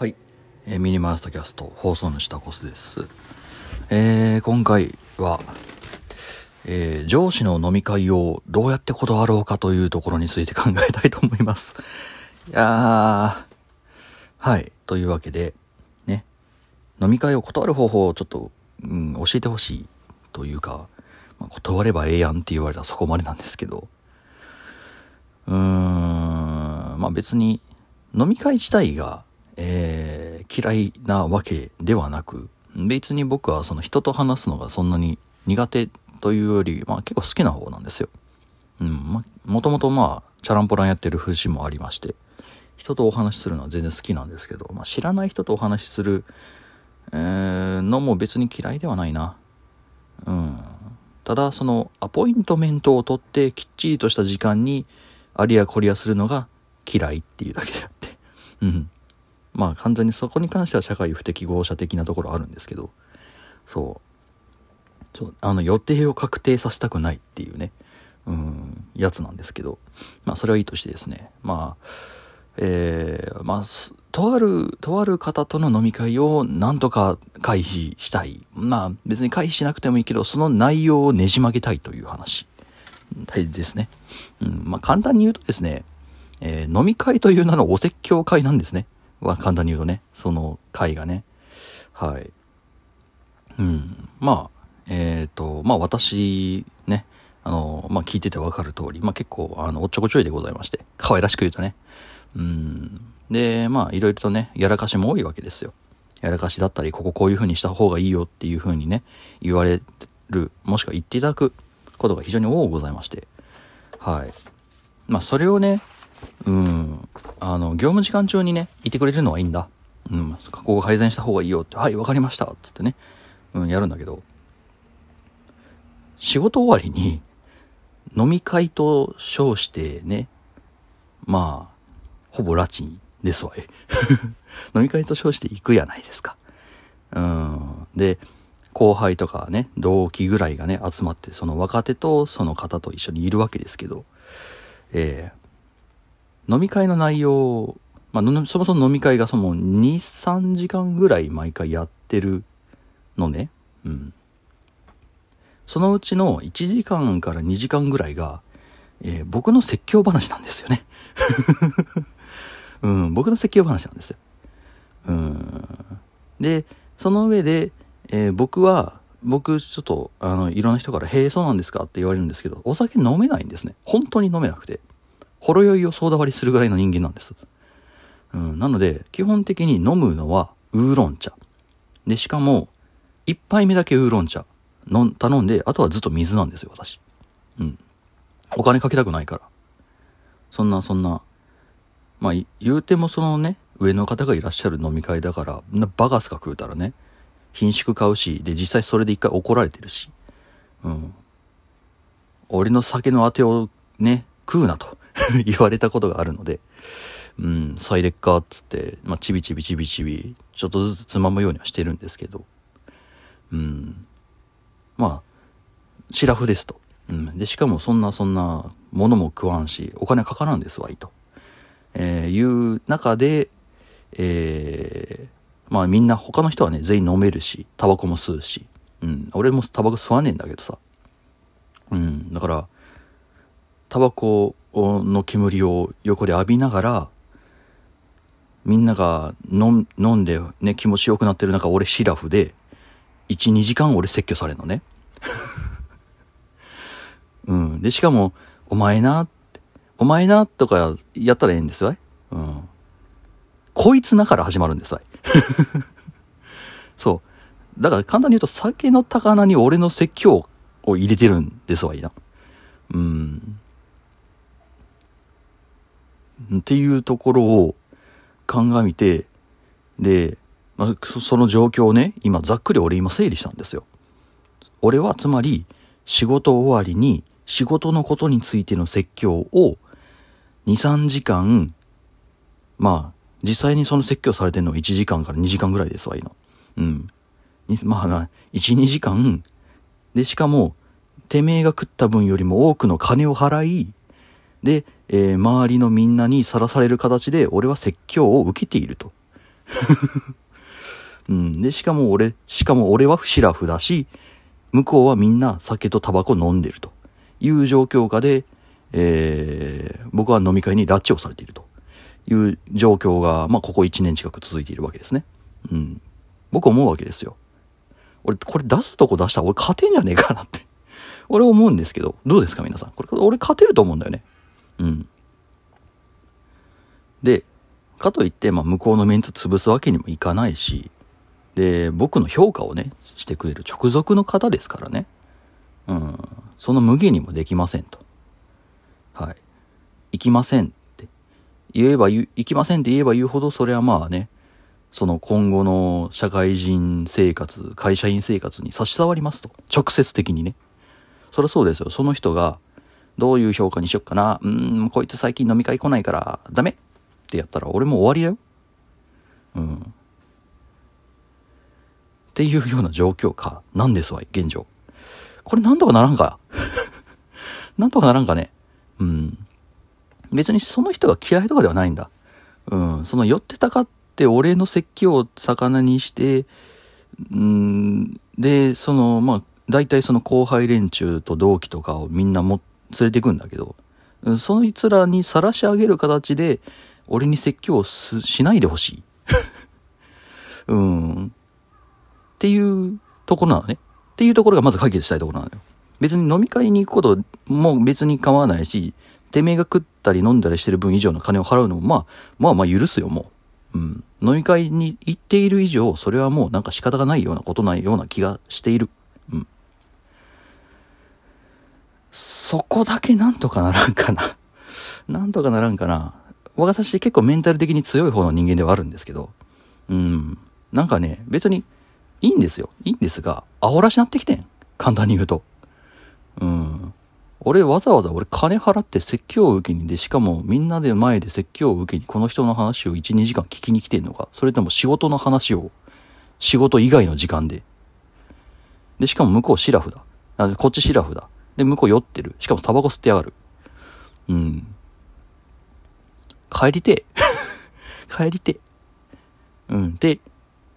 はい、えーミニマースタキャスト放送主タコスです、えー今回は、えー上司の飲み会をどうやって断ろうかというところについて考えたいと思います。いやーはい。というわけでね。飲み会を断る方法をちょっと、うん、教えてほしいというか、まあ断ればええやんって言われたらそこまでなんですけど。うーんまあ別に飲み会自体が、えー嫌いなわけではなく別に僕はその人と話すのがそんなに苦手というより、まあ、結構好きな方なんですよ。うんまもともとまあチャランポランやってる節もありまして人とお話しするのは全然好きなんですけど、まあ、知らない人とお話しする、えーのも別に嫌いではないな。うん。ただそのアポイントメントを取ってきっちりとした時間にありやこりやするのが嫌いっていうだけであって。うん。まあ完全にそこに関しては社会不適合者的なところあるんですけど、そう。そうあの予定を確定させたくないっていうね、うん、やつなんですけど、まあそれはいいとしてですね、まあ、えー、まあ、とある、とある方との飲み会をなんとか回避したい。まあ別に回避しなくてもいいけど、その内容をねじ曲げたいという話ですね。うん、まあ簡単に言うとですね、えー飲み会という名のお説教会なんですね。は簡単に言うとね、その会がね。はい。うん。まあ、えっ、と、まあ私、ね、あの、まあ聞いててわかる通り、まあ結構、あの、おっちょこちょいでございまして、可愛らしく言うとね。うん。で、まあいろいろとね、やらかしも多いわけですよ。やらかしだったり、こここういう風にした方がいいよっていう風にね、言われる、もしくは言っていただくことが非常に多くございまして。はい。まあそれをね、うん、あの、業務時間中にね、いてくれるのはいいんだ。うん、ここを改善した方がいいよって、はい、わかりました、つってね、うん、やるんだけど、仕事終わりに、飲み会と称してね、まあ、ほぼ拉致ですわい。飲み会と称して行くやないですか。うん。で、後輩とかね、同期ぐらいがね、集まって、その若手とその方と一緒にいるわけですけど、えー飲み会の内容、まあ、そもそも飲み会がその2、3時間ぐらい毎回やってるのね。うん。そのうちの1時間から2時間ぐらいが、えー僕の説教話なんですよね。うん、僕の説教話なんですよ。うん。で、その上で、えー僕は、僕ちょっと、あの、いろんな人から、へえ、そうなんですか？って言われるんですけど、お酒飲めないんですね。本当に飲めなくて。ほろ酔いをソーダ割りするぐらいの人間なんです。うん、なので、基本的に飲むのはウーロン茶。で、しかも、一杯目だけウーロン茶の頼んで、あとはずっと水なんですよ、私。うん。お金かけたくないから。そんな、そんな、まあ、言うてもそのね、上の方がいらっしゃる飲み会だから、バカスカ食うたらね、品種買うし、で、実際それで一回怒られてるし、うん。俺の酒のあてをね、食うなと 言われたことがあるので、うん、サイレッカーっつって、まあ、ちびちびちびちび、ちょっとずつつまむようにはしてるんですけど、うん。まあ、シラフですと。うん。で、しかもそんなそんなものも食わんし、お金かからんですわいと。えーいう中で、えーまあみんな他の人はね、全員飲めるし、タバコも吸うし、うん。俺もタバコ吸わねえんだけどさ。うん。だから、タバコの煙を横で浴びながら、みんなが飲ん飲んでね、気持ちよくなってる中、俺シラフで、1、2時間俺説教されるのね。うん。で、しかも、お前な、お前なとかやったらええんですわい。うん。こいつなから始まるんですわい。そう。だから簡単に言うと、酒の高菜に俺の説教を入れてるんですわいな。うん。っていうところを鑑みて、で、まあ、その状況をね、今ざっくり俺今整理したんですよ。俺はつまり仕事終わりに仕事のことについての説教を2、3時間、まあ、実際にその説教されてるのは1時間から2時間ぐらいですわ、今。うん。まあ、まあ1、2時間、で、しかも、てめえが食った分よりも多くの金を払い、で、えー周りのみんなにさらされる形で俺は説教を受けていると。うん。で、しかも俺、しかも俺はシラフだし、向こうはみんな酒とタバコ飲んでるという状況下で、えー、僕は飲み会に拉致をされているという状況が、まあ、ここ1年近く続いているわけですね。うん。僕思うわけですよ。俺、これ出すとこ出したら俺勝てんじゃねえかなって俺思うんですけど、どうですか皆さん。これ、俺勝てると思うんだよね。うん。で、かといって、まあ、向こうのメンツ潰すわけにもいかないし、で、僕の評価をね、してくれる直属の方ですからね。うん。その無限にもできませんと。はい。行きませんって言えば言う、行きませんって言えば言うほど、それはまあね、その今後の社会人生活、会社員生活に差し障りますと。直接的にね。そりゃそうですよ。その人が、どういう評価にしよっかな。うん、こいつ最近飲み会来ないから、ダメってやったら俺も終わりだよ。うん。っていうような状況か、なんですわい、現状。これなんとかならんか なんとかならんかね。うん。別にその人が嫌いとかではないんだ。うん。その寄ってたかって俺の説教を魚にして、うん、で、その、まあ、大体その後輩連中と同期とかをみんなも連れてくんだけど、そいつらに晒し上げる形で、俺に説教をしないでほしい。うん。っていうところなのね。っていうところがまず解決したいところなのよ。別に飲み会に行くことも別に構わないし、てめえが食ったり飲んだりしてる分以上の金を払うのも、まあ、まあまあ許すよ、もう。うん。飲み会に行っている以上、それはもうなんか仕方がないようなことないような気がしている。うん。そこだけなんとかならんかな。なんとかならんかな。私結構メンタル的に強い方の人間ではあるんですけど、うん。なんかね、別にいいんですよ。いいんですが、煽らしなってきてん。簡単に言うと。うん。俺わざわざ俺金払って説教を受けにで、しかもみんなで前で説教を受けにこの人の話を1、2時間聞きに来てんのか、それとも仕事の話を仕事以外の時間で。で、しかも向こうシラフだ。こっちシラフだ。で、向こう酔ってる。しかもタバコ吸ってやがる。うん。帰りて 帰りてうん。で、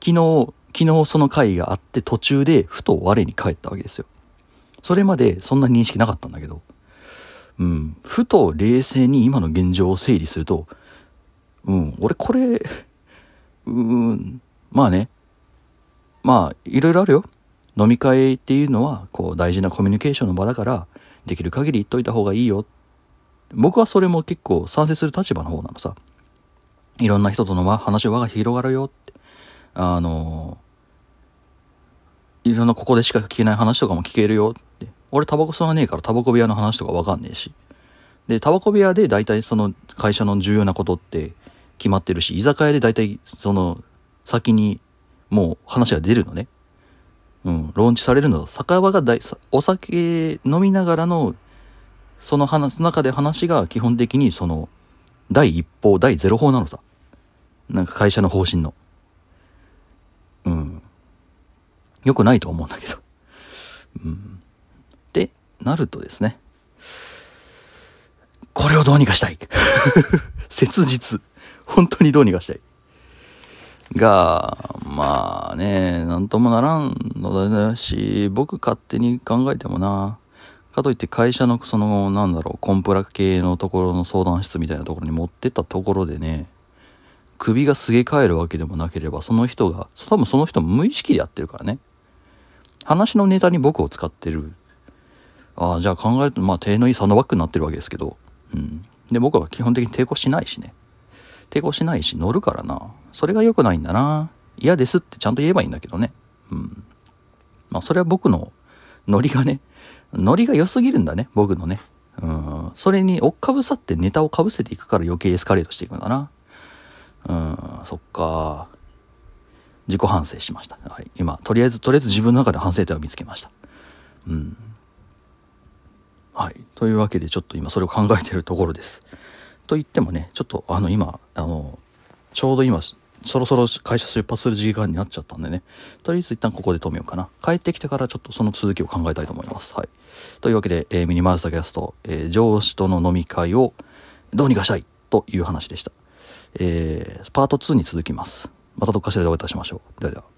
昨日、昨日その会があって途中でふと我に返ったわけですよ。それまでそんな認識なかったんだけど、うん、ふと冷静に今の現状を整理すると、うん、俺これ、うん、まあね、まあ、いろいろあるよ。飲み会っていうのは、こう、大事なコミュニケーションの場だから、できる限り言っといた方がいいよ。僕はそれも結構賛成する立場の方なのさ。いろんな人との話輪が広がるよって。あのいろんなここでしか聞けない話とかも聞けるよって。俺タバコ吸わねえからタバコ部屋の話とかわかんねえし。で、タバコ部屋で大体その会社の重要なことって決まってるし、居酒屋で大体その先にもう話が出るのね。うん、ローンチされるの？酒場が大、お酒飲みながらの、その話、中で話が基本的にその、第一報、第ゼロ報なのさ。なんか会社の方針の。うん。良くないと思うんだけど。うん。で、なるとですね。これをどうにかしたい。切実。本当にどうにかしたい。が、まあね、なんともならんのだし、僕勝手に考えてもな、かといって会社のその、なんだろう、コンプラ系のところの相談室みたいなところに持ってったところでね、首がすげ替えるわけでもなければ、その人が、多分その人も無意識でやってるからね。話のネタに僕を使ってる。ああ、じゃあ考えると、まあ、手のいいサンドバッグになってるわけですけど。うん。で、僕は基本的に抵抗しないしね。抵抗しないし、乗るからな。それが良くないんだな。嫌ですってちゃんと言えばいいんだけどね。うん。まあ、それは僕のノリがね、ノリが良すぎるんだね、僕のね。うん。それに追っかぶさってネタをかぶせていくから余計エスカレートしていくんだな。うん、そっか。自己反省しました。はい。今、とりあえず、とりあえず自分の中で反省点を見つけました。うん。はい。というわけで、ちょっと今それを考えているところです。と言ってもね、ちょっとあの今、あの、ちょうど今、そろそろ会社出発する時間になっちゃったんでね。とりあえず一旦ここで止めようかな。帰ってきてからちょっとその続きを考えたいと思います。はい。というわけで、えー、ミニマウスタキャスト、えー、上司との飲み会をどうにかしたいという話でした。えー、パート2に続きます。またどっかしらでお会いいたしましょう。ではでは。